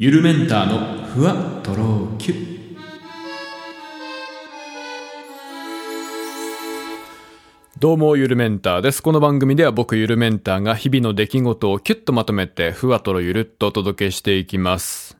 ゆるメンターのふわとろキュッ どうもゆるメンターです。この番組では僕ゆるメンターが日々の出来事をキュッとまとめてふわとろゆるっとお届けしていきます。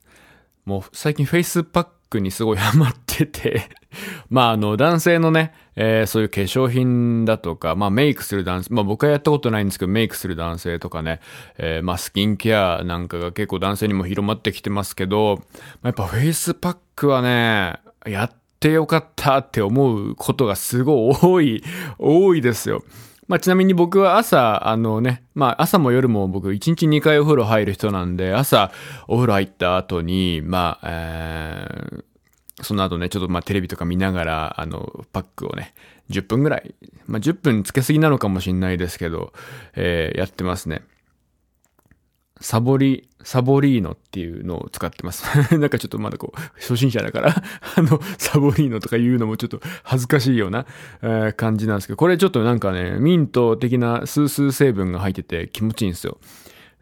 もう最近フェイスパックにすごいハマってて まああの男性のね、えー、そういう化粧品だとか、まあメイクする男性、まあ僕はやったことないんですけどメイクする男性とかね、えー、まあスキンケアなんかが結構男性にも広まってきてますけど、まあ、やっぱフェイスパックはね、やってよかったって思うことがすごい多い、多いですよ。まあ、ちなみに僕は朝、あのね、まあ、朝も夜も僕、1日2回お風呂入る人なんで、朝、お風呂入った後に、まあ、えー、その後ね、ちょっとまテレビとか見ながら、あの、パックをね、10分ぐらい、まあ10分つけすぎなのかもしんないですけど、えー、やってますね。サボリ、サボリーノっていうのを使ってます。なんかちょっとまだこう、初心者だから あの、サボリーノとか言うのもちょっと恥ずかしいような、えー、感じなんですけど、これちょっとなんかね、ミント的なスースー成分が入ってて気持ちいいんですよ。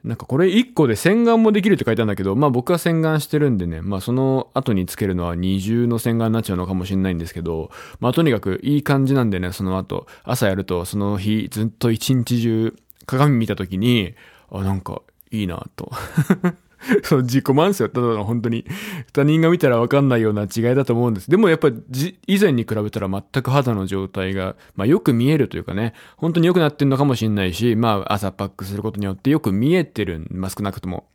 なんかこれ1個で洗顔もできるって書いてあるんだけど、まあ僕は洗顔してるんでね、まあその後につけるのは二重の洗顔になっちゃうのかもしれないんですけど、まあとにかくいい感じなんでね、その後、朝やるとその日ずっと一日中鏡見た時に、あ、なんかいいなと その自己満ですよ。ただの本当に。他人が見たらわかんないような違いだと思うんです。でもやっぱじ、以前に比べたら全く肌の状態が、まあよく見えるというかね、本当に良くなってるのかもしれないし、まあ朝パックすることによってよく見えてるまあ少なくとも。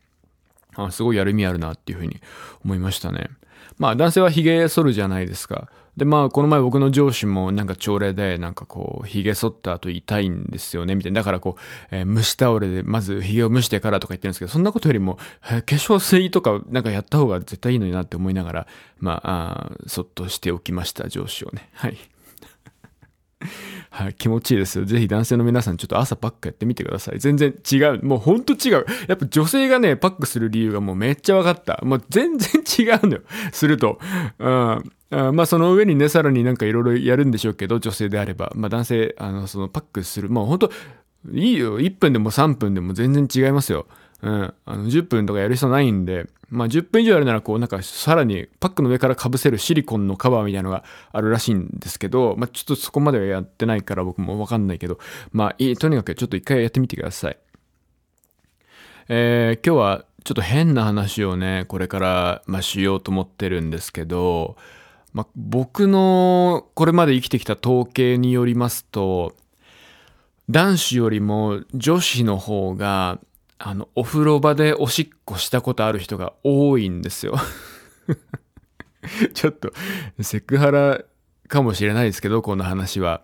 あすごいやる意味あるなっていうふうに思いましたね。まあ男性は髭剃るじゃないですか。で、まあ、この前僕の上司もなんか朝礼で、なんかこう、髭剃った後痛いんですよね、みたいな。だからこう、えー、蒸しタオルでまず髭を蒸してからとか言ってるんですけど、そんなことよりも、えー、化粧水とかなんかやった方が絶対いいのになって思いながら、まあ、あそっとしておきました、上司をね。はい。はい、気持ちいいですよ。ぜひ男性の皆さんちょっと朝パックやってみてください。全然違う。もうほんと違う。やっぱ女性がね、パックする理由がもうめっちゃ分かった。もう全然違うのよ。すると。うんあまあその上にね、さらになんかいろいろやるんでしょうけど、女性であれば。まあ男性、あの、そのパックする。もうほんと、いいよ。1分でも3分でも全然違いますよ。うん。あの、10分とかやる必要ないんで、まあ10分以上やるならこうなんかさらにパックの上から被せるシリコンのカバーみたいなのがあるらしいんですけど、まあちょっとそこまではやってないから僕もわかんないけど、まあいい、とにかくちょっと一回やってみてください。えー、今日はちょっと変な話をね、これから、まあ、しようと思ってるんですけど、まあ、僕のこれまで生きてきた統計によりますと、男子よりも女子の方があの、お風呂場でおしっこしたことある人が多いんですよ ちょっと、セクハラかもしれないですけど、この話は。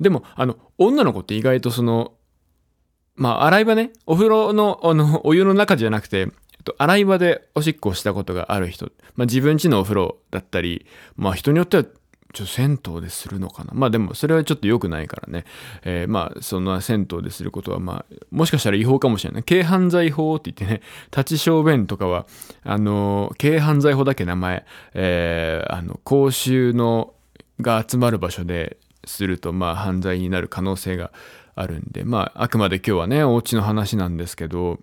でも、あの、女の子って意外とその、まあ、洗い場ね、お風呂の、あの、お湯の中じゃなくて、洗い場でおしっこをしたことがある人、まあ、自分家のお風呂だったり、まあ人によってはちょ銭湯でするのかな。まあでもそれはちょっと良くないからね。えー、まあそんな銭湯ですることはまあもしかしたら違法かもしれない。軽犯罪法って言ってね、立ち小便とかは、あの、軽犯罪法だけ名前、えー、あの、公衆のが集まる場所でするとまあ犯罪になる可能性があるんで、まああくまで今日はね、お家の話なんですけど、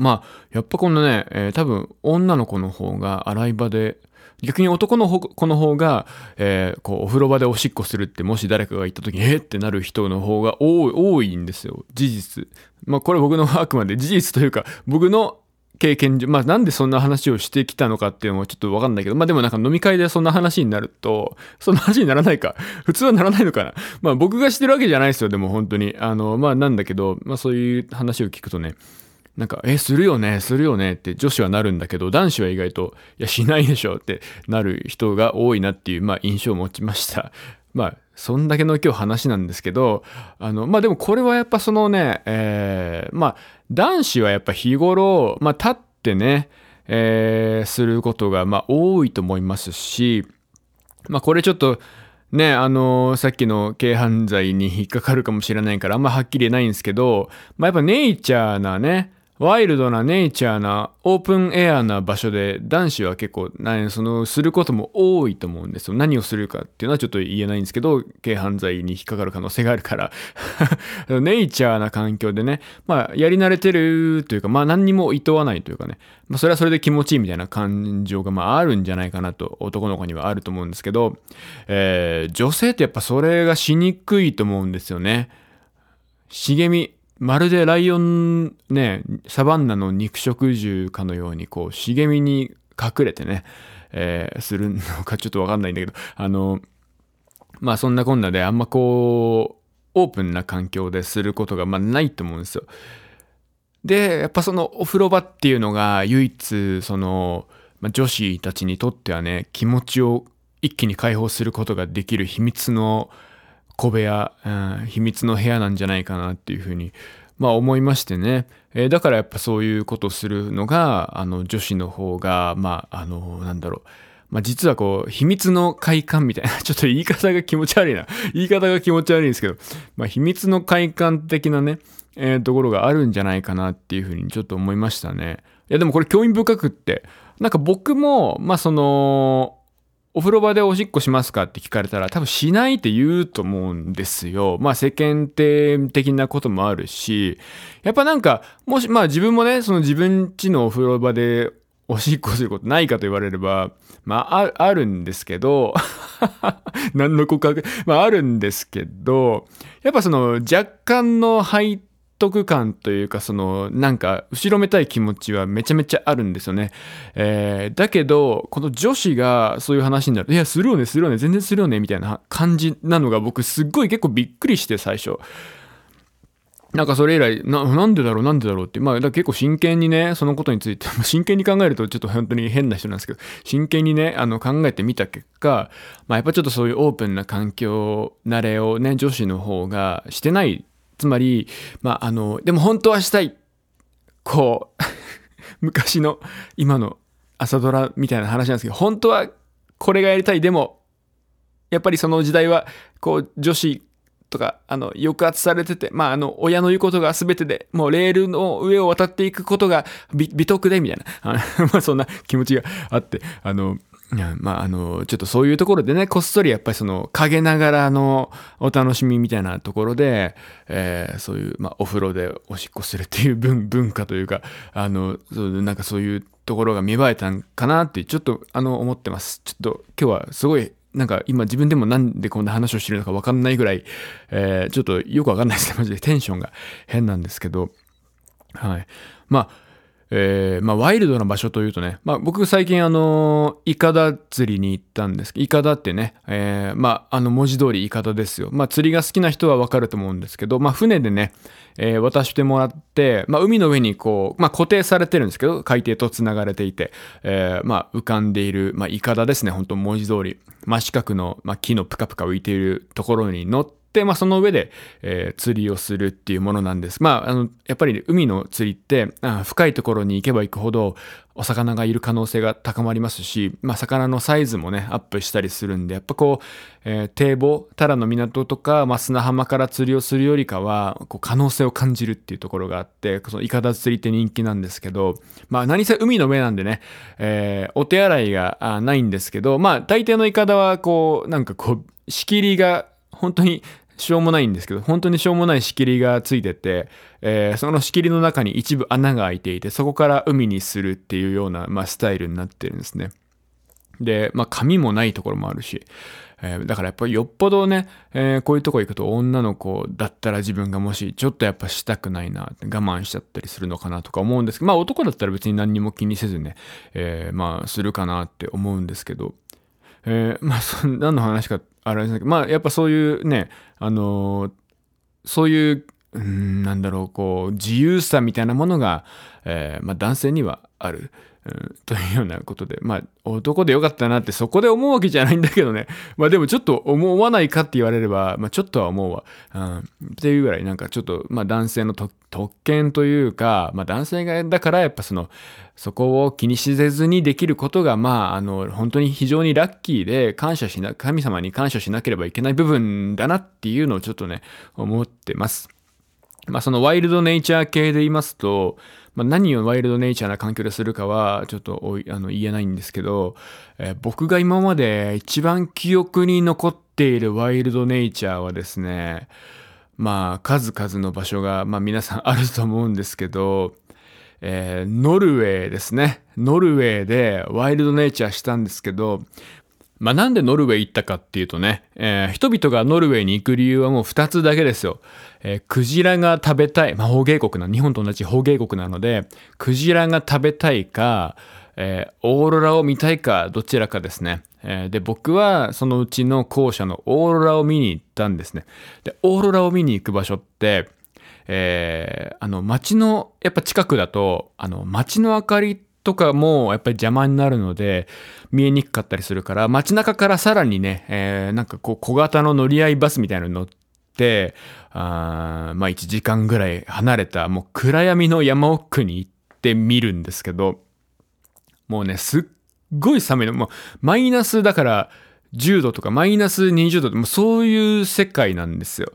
まあ、やっぱこのね、えー、多分女の子の方が洗い場で逆に男の子の方が、えー、こう、お風呂場でおしっこするって、もし誰かが言った時に、えー、ってなる人の方が多い、多いんですよ。事実。まあ、これ僕のあくまで事実というか、僕の経験上、まあなんでそんな話をしてきたのかっていうのもちょっとわかんないけど、まあでもなんか飲み会でそんな話になると、そんな話にならないか。普通はならないのかな。まあ僕がしてるわけじゃないですよ、でも本当に。あの、まあなんだけど、まあそういう話を聞くとね、なんか、え、するよね、するよねって女子はなるんだけど、男子は意外と、いや、しないでしょってなる人が多いなっていう、まあ、印象を持ちました。まあ、そんだけの今日話なんですけど、あの、まあでもこれはやっぱそのね、えー、まあ、男子はやっぱ日頃、まあ、立ってね、えー、することが、まあ、多いと思いますし、まあ、これちょっと、ね、あのー、さっきの軽犯罪に引っかかるかもしれないから、あんまはっきり言えないんですけど、まあ、やっぱネイチャーなね、ワイルドなネイチャーなオープンエアな場所で男子は結構そのすることも多いと思うんですよ。何をするかっていうのはちょっと言えないんですけど、軽犯罪に引っかかる可能性があるから ネイチャーな環境でね、まあやり慣れてるというか、まあ何にも厭わないというかね、まあそれはそれで気持ちいいみたいな感情がまああるんじゃないかなと男の子にはあると思うんですけど、えー、女性ってやっぱそれがしにくいと思うんですよね。茂み、まるでライオンね、サバンナの肉食獣かのように、こう、茂みに隠れてね、えー、するのかちょっとわかんないんだけど、あの、まあそんなこんなであんまこう、オープンな環境ですることがまあないと思うんですよ。で、やっぱそのお風呂場っていうのが唯一、その、まあ、女子たちにとってはね、気持ちを一気に解放することができる秘密の小部屋、うん、秘密の部屋なんじゃないかなっていうふうに、まあ思いましてね。えー、だからやっぱそういうことをするのが、あの女子の方が、まあ、あの、なんだろう。まあ実はこう、秘密の快感みたいな、ちょっと言い方が気持ち悪いな。言い方が気持ち悪いんですけど、まあ秘密の快感的なね、えー、ところがあるんじゃないかなっていうふうにちょっと思いましたね。いやでもこれ興味深くって、なんか僕も、まあその、お風呂場でおしっこしますか？って聞かれたら多分しないって言うと思うんですよ。まあ世間体的なこともあるし、やっぱなんか、もし、まあ自分もね、その自分家のお風呂場でおしっこすることないかと言われれば、まあ、あるんですけど 何の告白？まあ、あるんですけど、やっぱその若干の配得感というか、その、なんか、後ろめたい気持ちはめちゃめちゃあるんですよね。えー、だけど、この女子がそういう話になる。いや、するよね、するよね、全然するよね、みたいな感じなのが僕すっごい結構びっくりして、最初。なんかそれ以来、な、なんでだろう、なんでだろうって。まあ、結構真剣にね、そのことについて、真剣に考えるとちょっと本当に変な人なんですけど、真剣にね、あの、考えてみた結果、まあ、やっぱちょっとそういうオープンな環境慣れをね、女子の方がしてないつまり、まあ、あの、でも本当はしたい。こう 昔の、今の朝ドラみたいな話なんですけど、本当はこれがやりたい。でも、やっぱりその時代は、こう、女子とか、あの、抑圧されてて、まあ、あの、親の言うことが全てで、もうレールの上を渡っていくことが美徳で、みたいな、まあ、そんな気持ちがあって、あの、まあ、あの、ちょっとそういうところでね、こっそりやっぱりその陰ながらのお楽しみみたいなところで、えー、そういう、まあ、お風呂でおしっこするっていう 文文化というか、あの、そうなんかそういうところが芽生えたんかなって、ちょっと、あの、思ってます。ちょっと今日はすごい、なんか今自分でもなんでこんな話をしてるのかわかんないぐらい、えー、ちょっとよくわかんないですね。マジでテンションが変なんですけど、はい。まあ、えー、まあ、ワイルドな場所というとね、まあ、僕最近あの、イカダ釣りに行ったんですけど、イカダってね、えー、まあ、あの文字通りイカダですよ。まあ、釣りが好きな人はわかると思うんですけど、まあ、船でね、えー、渡してもらって、まあ、海の上にこう、まあ、固定されてるんですけど、海底と繋がれていて、えー、まあ、浮かんでいる、まあ、イカダですね、本当文字通り。真四角の、まあ、木のプカプカ浮いているところに乗って、で、まあ、その上で、えー、釣りをするっていうものなんです。まあ、あの、やっぱりね海の釣りってあ深いところに行けば行くほどお魚がいる可能性が高まりますし、まあ、魚のサイズもね、アップしたりするんで、やっぱこう、えー、堤防、タラの港とか、まあ、砂浜から釣りをするよりかは、こう、可能性を感じるっていうところがあって、そのイカダ釣りって人気なんですけど、まあ、何せ海の上なんでね、えー、お手洗いがないんですけど、まあ、大抵のイカダは、こう、なんかこう、仕切りが本当にしょうもないんですけど、本当にしょうもない仕切りがついてて、えー、その仕切りの中に一部穴が開いていて、そこから海にするっていうような、まあ、スタイルになってるんですね。で、まあ、紙もないところもあるし、えー、だからやっぱりよっぽどね、えー、こういうとこ行くと女の子だったら自分がもしちょっとやっぱしたくないな我慢しちゃったりするのかなとか思うんですけど、まあ男だったら別に何にも気にせずね、えー、まあするかなって思うんですけど、え、まあ、そ何の話かっ、あれですけど、まあ、やっぱそういうね、あのー、そういう、うん、なんだろう、こう、自由さみたいなものが、えー、まあ、男性にはある。というようなことで、まあ、男でよかったなってそこで思うわけじゃないんだけどね。まあでもちょっと思わないかって言われれば、まあちょっとは思うわ。うん、っていうぐらいなんかちょっと、まあ男性の特権というか、まあ男性がだからやっぱその、そこを気にしせずにできることが、まああの、本当に非常にラッキーで感謝しな、神様に感謝しなければいけない部分だなっていうのをちょっとね、思ってます。まあそのワイルドネイチャー系で言いますと、まあ、何をワイルドネイチャーな環境でするかはちょっとあの言えないんですけど、えー、僕が今まで一番記憶に残っているワイルドネイチャーはですね、まあ数々の場所が、まあ皆さん あると思うんですけど、えー、ノルウェーですね。ノルウェーでワイルドネイチャーしたんですけど、まあ、なんでノルウェー行ったかっていうとね、えー、人々がノルウェーに行く理由はもう二つだけですよ。えー、クジラが食べたい、まあ、法芸国な、日本と同じ法芸国なので、クジラが食べたいか、えー、オーロラを見たいか、どちらかですね。えー、で、僕はそのうちの校舎のオーロラを見に行ったんですね。で、オーロラを見に行く場所って、えー、あの、街の、やっぱ近くだと、あの、街の明かりってとかもやっぱり邪魔になるので、見えにくかったりするから、街中からさらにね、えー、なんかこう小型の乗り合いバスみたいなの乗って、あまあ1時間ぐらい離れたもう暗闇の山奥に行ってみるんですけど、もうね、すっごい寒いの。もうマイナスだから10度とかマイナス20度もうそういう世界なんですよ。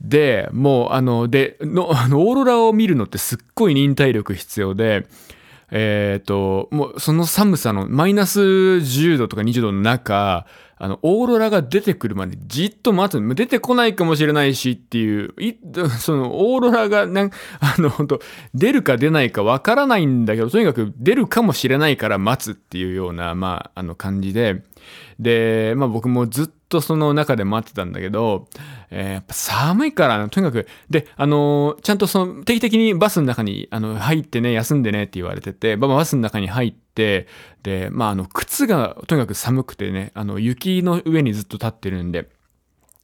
で、もうあの、で、の、オーロラを見るのってすっごい忍耐力必要で、えっ、ー、と、もうその寒さのマイナス10度とか20度の中、あの、オーロラが出てくるまでじっと待つ。出てこないかもしれないしっていう、い その、オーロラが、なん、あの、本当出るか出ないかわからないんだけど、とにかく出るかもしれないから待つっていうような、まあ、あの感じで、で、まあ僕もずっとその中で待ってたんだけど、えー、やっぱ寒いからとにかく、で、あのー、ちゃんとその定期的にバスの中にあの入ってね、休んでねって言われてて、まあ、バスの中に入って、で、まああの、靴がとにかく寒くてね、あの、雪の上にずっと立ってるんで、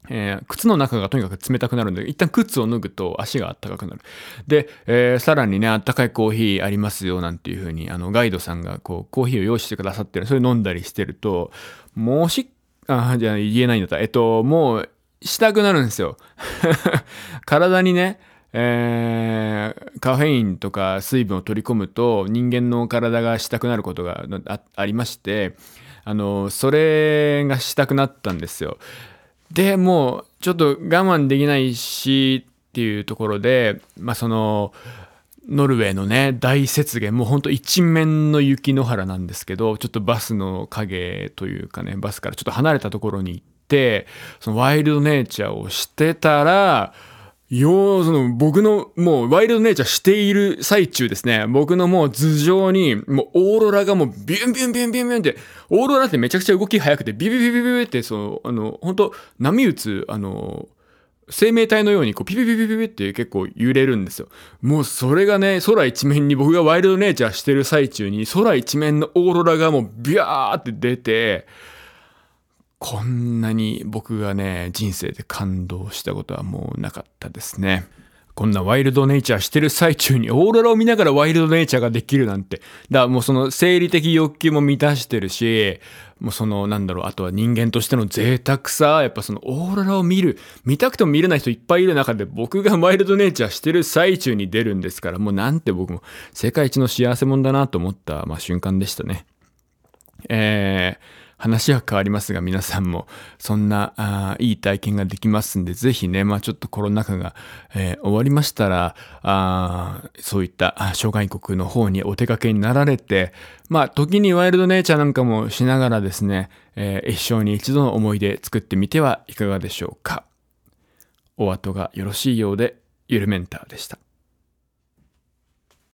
えー、靴の中がとにかく冷たくなるんで、一旦靴を脱ぐと足が暖かくなる。で、えー、さらにね、あったかいコーヒーありますよ、なんていう風に、あの、ガイドさんがこう、コーヒーを用意してくださってる。それ飲んだりしてると、もし、あ、じゃあ言えないんだったら。えっと、もう、したくなるんですよ。体にね、えー、カフェインとか水分を取り込むと人間の体がしたくなることがありまして、あの、それがしたくなったんですよ。で、もうちょっと我慢できないしっていうところで、まあその、ノルウェーのね、大雪原、もうほんと一面の雪の原なんですけど、ちょっとバスの影というかね、バスからちょっと離れたところに行って、そのワイルドネイチャーをしてたら、よう、その僕のもうワイルドネイチャーしている最中ですね、僕のもう頭上にもうオーロラがもうビュンビュンビュンビュンビュンって、オーロラってめちゃくちゃ動き速くてビュビュビュビュビュってその、あの、本当波打つ、あの、生命体のようにこうピピピピピピって結構揺れるんですよ。もうそれがね、空一面に僕がワイルドネイチャーしてる最中に空一面のオーロラがもうビャーって出て、こんなに僕がね、人生で感動したことはもうなかったですね。こんなワイルドネイチャーしてる最中にオーロラを見ながらワイルドネイチャーができるなんて。だからもうその生理的欲求も満たしてるし、もうそのなんだろう、あとは人間としての贅沢さ、やっぱそのオーロラを見る、見たくても見れない人いっぱいいる中で僕がワイルドネイチャーしてる最中に出るんですから、もうなんて僕も世界一の幸せ者だなと思った、まあ、瞬間でしたね。えー、話は変わりますが、皆さんもそんなあいい体験ができますんで、ぜひね、まあちょっとコロナ禍が、えー、終わりましたら、あそういった諸外国の方にお出かけになられて、まあ時にワイルドネイチャーなんかもしながらですね、えー、一生に一度の思い出作ってみてはいかがでしょうか。お後がよろしいようで、ゆるメンターでした。